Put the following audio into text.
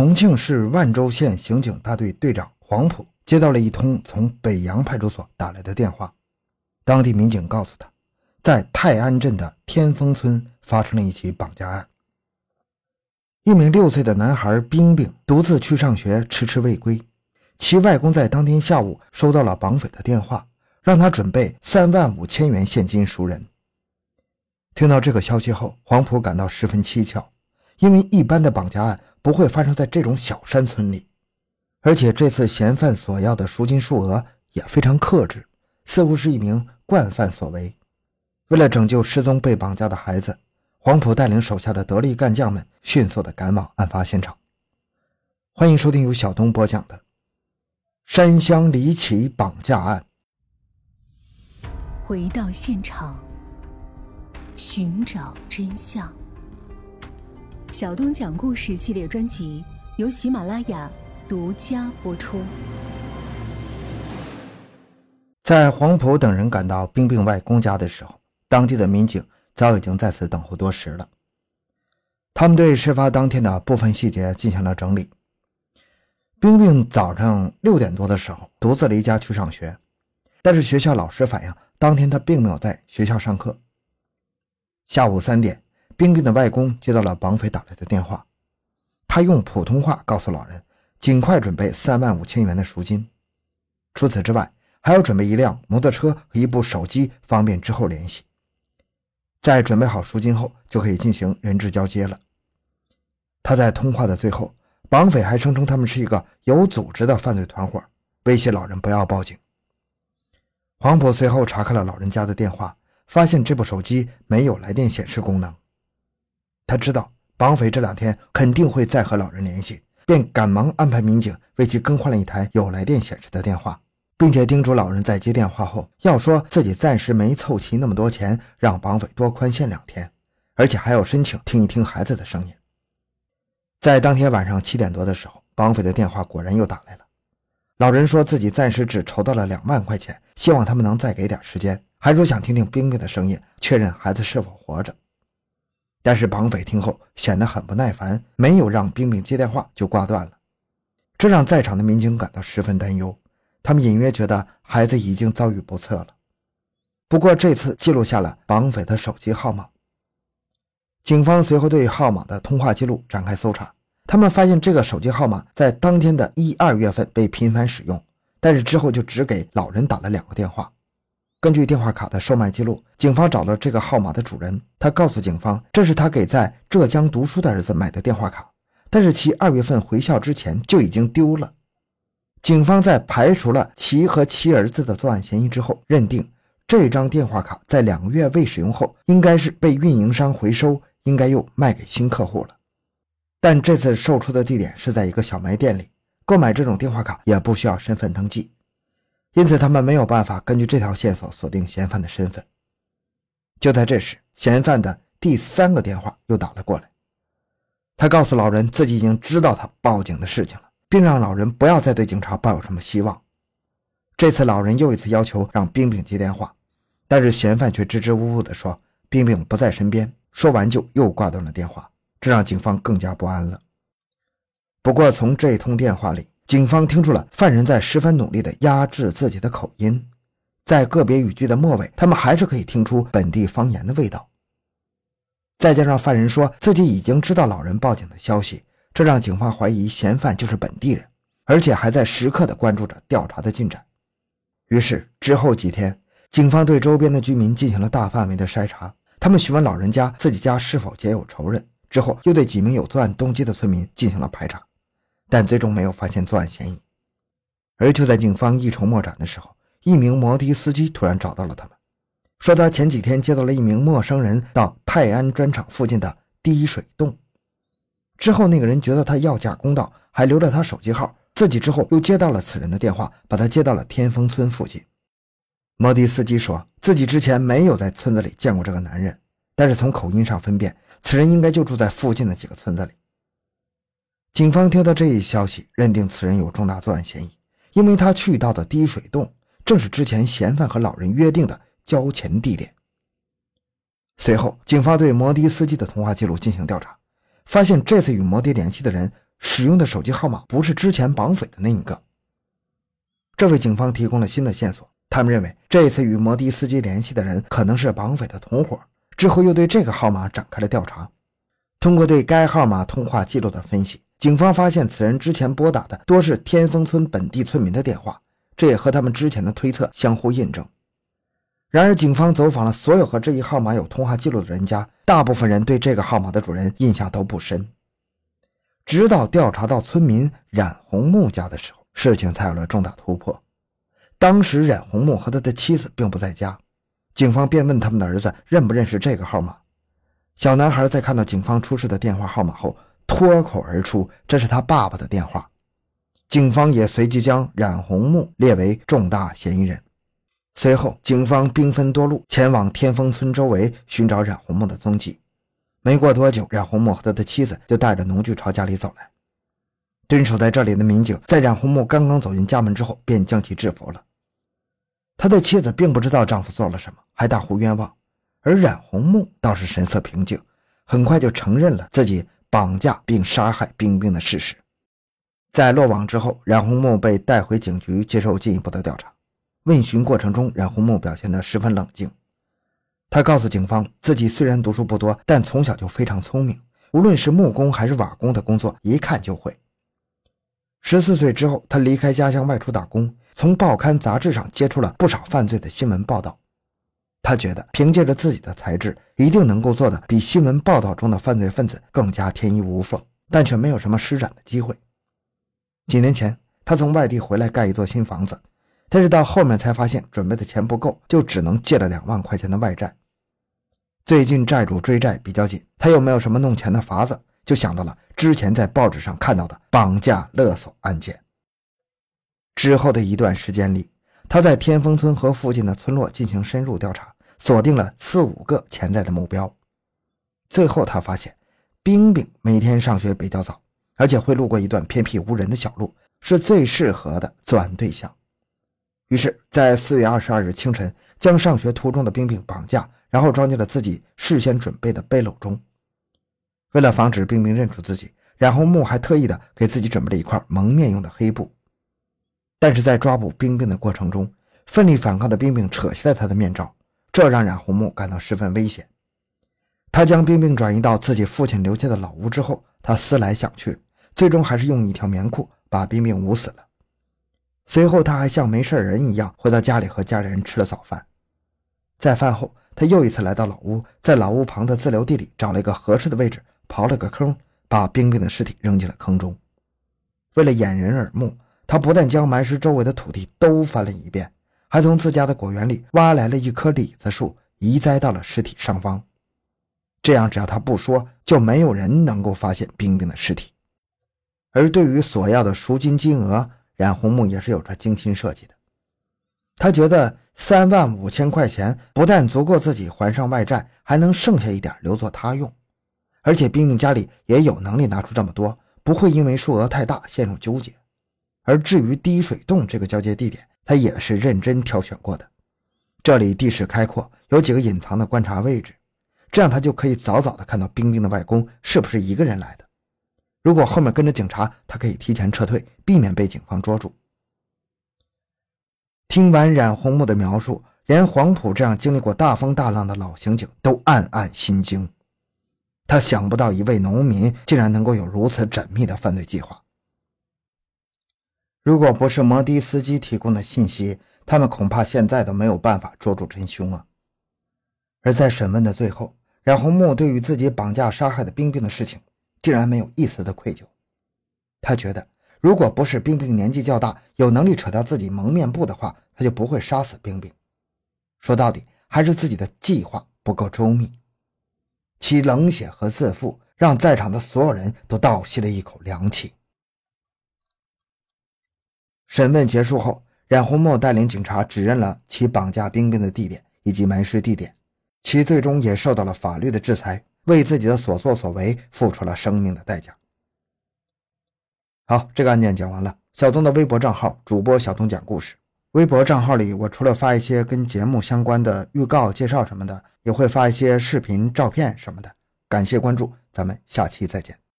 重庆市万州县刑警大队队长黄埔接到了一通从北洋派出所打来的电话，当地民警告诉他，在泰安镇的天丰村发生了一起绑架案。一名六岁的男孩冰冰独自去上学，迟迟未归。其外公在当天下午收到了绑匪的电话，让他准备三万五千元现金赎人。听到这个消息后，黄埔感到十分蹊跷，因为一般的绑架案不会发生在这种小山村里，而且这次嫌犯索要的赎金数额也非常克制，似乎是一名惯犯所为。为了拯救失踪被绑架的孩子。黄埔带领手下的得力干将们迅速地赶往案发现场。欢迎收听由小东播讲的《山乡离奇绑架案》。回到现场，寻找真相。小东讲故事系列专辑由喜马拉雅独家播出。在黄埔等人赶到冰冰外公家的时候，当地的民警。早已经在此等候多时了。他们对事发当天的部分细节进行了整理。冰冰早上六点多的时候独自离家去上学，但是学校老师反映，当天他并没有在学校上课。下午三点，冰冰的外公接到了绑匪打来的电话，他用普通话告诉老人，尽快准备三万五千元的赎金。除此之外，还要准备一辆摩托车和一部手机，方便之后联系。在准备好赎金后，就可以进行人质交接了。他在通话的最后，绑匪还声称他们是一个有组织的犯罪团伙，威胁老人不要报警。黄埔随后查看了老人家的电话，发现这部手机没有来电显示功能。他知道绑匪这两天肯定会再和老人联系，便赶忙安排民警为其更换了一台有来电显示的电话。并且叮嘱老人在接电话后要说自己暂时没凑齐那么多钱，让绑匪多宽限两天，而且还要申请听一听孩子的声音。在当天晚上七点多的时候，绑匪的电话果然又打来了。老人说自己暂时只筹到了两万块钱，希望他们能再给点时间，还说想听听冰冰的声音，确认孩子是否活着。但是绑匪听后显得很不耐烦，没有让冰冰接电话就挂断了，这让在场的民警感到十分担忧。他们隐约觉得孩子已经遭遇不测了，不过这次记录下了绑匪的手机号码。警方随后对号码的通话记录展开搜查，他们发现这个手机号码在当天的一二月份被频繁使用，但是之后就只给老人打了两个电话。根据电话卡的售卖记录，警方找到这个号码的主人，他告诉警方，这是他给在浙江读书的儿子买的电话卡，但是其二月份回校之前就已经丢了。警方在排除了其和其儿子的作案嫌疑之后，认定这张电话卡在两个月未使用后，应该是被运营商回收，应该又卖给新客户了。但这次售出的地点是在一个小卖店里，购买这种电话卡也不需要身份登记，因此他们没有办法根据这条线索锁定嫌犯的身份。就在这时，嫌犯的第三个电话又打了过来，他告诉老人自己已经知道他报警的事情了。并让老人不要再对警察抱有什么希望。这次老人又一次要求让冰冰接电话，但是嫌犯却支支吾吾地说冰冰不在身边。说完就又挂断了电话，这让警方更加不安了。不过从这通电话里，警方听出了犯人在十分努力地压制自己的口音，在个别语句的末尾，他们还是可以听出本地方言的味道。再加上犯人说自己已经知道老人报警的消息。这让警方怀疑嫌犯就是本地人，而且还在时刻地关注着调查的进展。于是之后几天，警方对周边的居民进行了大范围的筛查，他们询问老人家自己家是否结有仇人，之后又对几名有作案动机的村民进行了排查，但最终没有发现作案嫌疑。而就在警方一筹莫展的时候，一名摩的司机突然找到了他们，说他前几天接到了一名陌生人到泰安砖厂附近的滴水洞。之后，那个人觉得他要价公道，还留了他手机号。自己之后又接到了此人的电话，把他接到了天丰村附近。摩的司机说自己之前没有在村子里见过这个男人，但是从口音上分辨，此人应该就住在附近的几个村子里。警方听到这一消息，认定此人有重大作案嫌疑，因为他去到的滴水洞正是之前嫌犯和老人约定的交钱地点。随后，警方对摩的司机的通话记录进行调查。发现这次与摩的联系的人使用的手机号码不是之前绑匪的那一个。这为警方提供了新的线索。他们认为，这次与摩的司机联系的人可能是绑匪的同伙。之后又对这个号码展开了调查。通过对该号码通话记录的分析，警方发现此人之前拨打的多是天丰村本地村民的电话，这也和他们之前的推测相互印证。然而，警方走访了所有和这一号码有通话记录的人家，大部分人对这个号码的主人印象都不深。直到调查到村民冉红木家的时候，事情才有了重大突破。当时，冉红木和他的妻子并不在家，警方便问他们的儿子认不认识这个号码。小男孩在看到警方出示的电话号码后，脱口而出：“这是他爸爸的电话。”警方也随即将冉红木列为重大嫌疑人。随后，警方兵分多路，前往天丰村周围寻找冉红木的踪迹。没过多久，冉红木和他的妻子就带着农具朝家里走来。蹲守在这里的民警在冉红木刚刚走进家门之后，便将其制服了。他的妻子并不知道丈夫做了什么，还大呼冤枉，而冉红木倒是神色平静，很快就承认了自己绑架并杀害冰冰的事实。在落网之后，冉红木被带回警局接受进一步的调查。问询过程中，冉红木表现得十分冷静。他告诉警方，自己虽然读书不多，但从小就非常聪明，无论是木工还是瓦工的工作，一看就会。十四岁之后，他离开家乡外出打工，从报刊杂志上接触了不少犯罪的新闻报道。他觉得凭借着自己的才智，一定能够做的比新闻报道中的犯罪分子更加天衣无缝，但却没有什么施展的机会。几年前，他从外地回来盖一座新房子。但是到后面才发现准备的钱不够，就只能借了两万块钱的外债。最近债主追债比较紧，他又没有什么弄钱的法子，就想到了之前在报纸上看到的绑架勒索案件。之后的一段时间里，他在天丰村和附近的村落进行深入调查，锁定了四五个潜在的目标。最后他发现，冰冰每天上学比较早，而且会路过一段偏僻无人的小路，是最适合的作案对象。于是，在四月二十二日清晨，将上学途中的冰冰绑架，然后装进了自己事先准备的背篓中。为了防止冰冰认出自己，冉红木还特意的给自己准备了一块蒙面用的黑布。但是在抓捕冰冰的过程中，奋力反抗的冰冰扯下了他的面罩，这让冉红木感到十分危险。他将冰冰转移到自己父亲留下的老屋之后，他思来想去，最终还是用一条棉裤把冰冰捂死了。随后，他还像没事人一样回到家里和家人吃了早饭。在饭后，他又一次来到老屋，在老屋旁的自留地里找了一个合适的位置，刨了个坑，把冰冰的尸体扔进了坑中。为了掩人耳目，他不但将埋尸周围的土地都翻了一遍，还从自家的果园里挖来了一棵李子树，移栽到了尸体上方。这样，只要他不说，就没有人能够发现冰冰的尸体。而对于索要的赎金金额，冉红木也是有着精心设计的，他觉得三万五千块钱不但足够自己还上外债，还能剩下一点留作他用，而且冰冰家里也有能力拿出这么多，不会因为数额太大陷入纠结。而至于滴水洞这个交接地点，他也是认真挑选过的，这里地势开阔，有几个隐藏的观察位置，这样他就可以早早的看到冰冰的外公是不是一个人来的。如果后面跟着警察，他可以提前撤退，避免被警方捉住。听完冉红木的描述，连黄埔这样经历过大风大浪的老刑警都暗暗心惊。他想不到一位农民竟然能够有如此缜密的犯罪计划。如果不是摩的司机提供的信息，他们恐怕现在都没有办法捉住真凶啊！而在审问的最后，冉红木对于自己绑架杀害的冰冰的事情。竟然没有一丝的愧疚，他觉得如果不是冰冰年纪较大，有能力扯掉自己蒙面布的话，他就不会杀死冰冰。说到底，还是自己的计划不够周密。其冷血和自负，让在场的所有人都倒吸了一口凉气。审问结束后，冉红墨带领警察指认了其绑架冰冰的地点以及埋尸地点，其最终也受到了法律的制裁。为自己的所作所为付出了生命的代价。好，这个案件讲完了。小东的微博账号主播小东讲故事，微博账号里我除了发一些跟节目相关的预告、介绍什么的，也会发一些视频、照片什么的。感谢关注，咱们下期再见。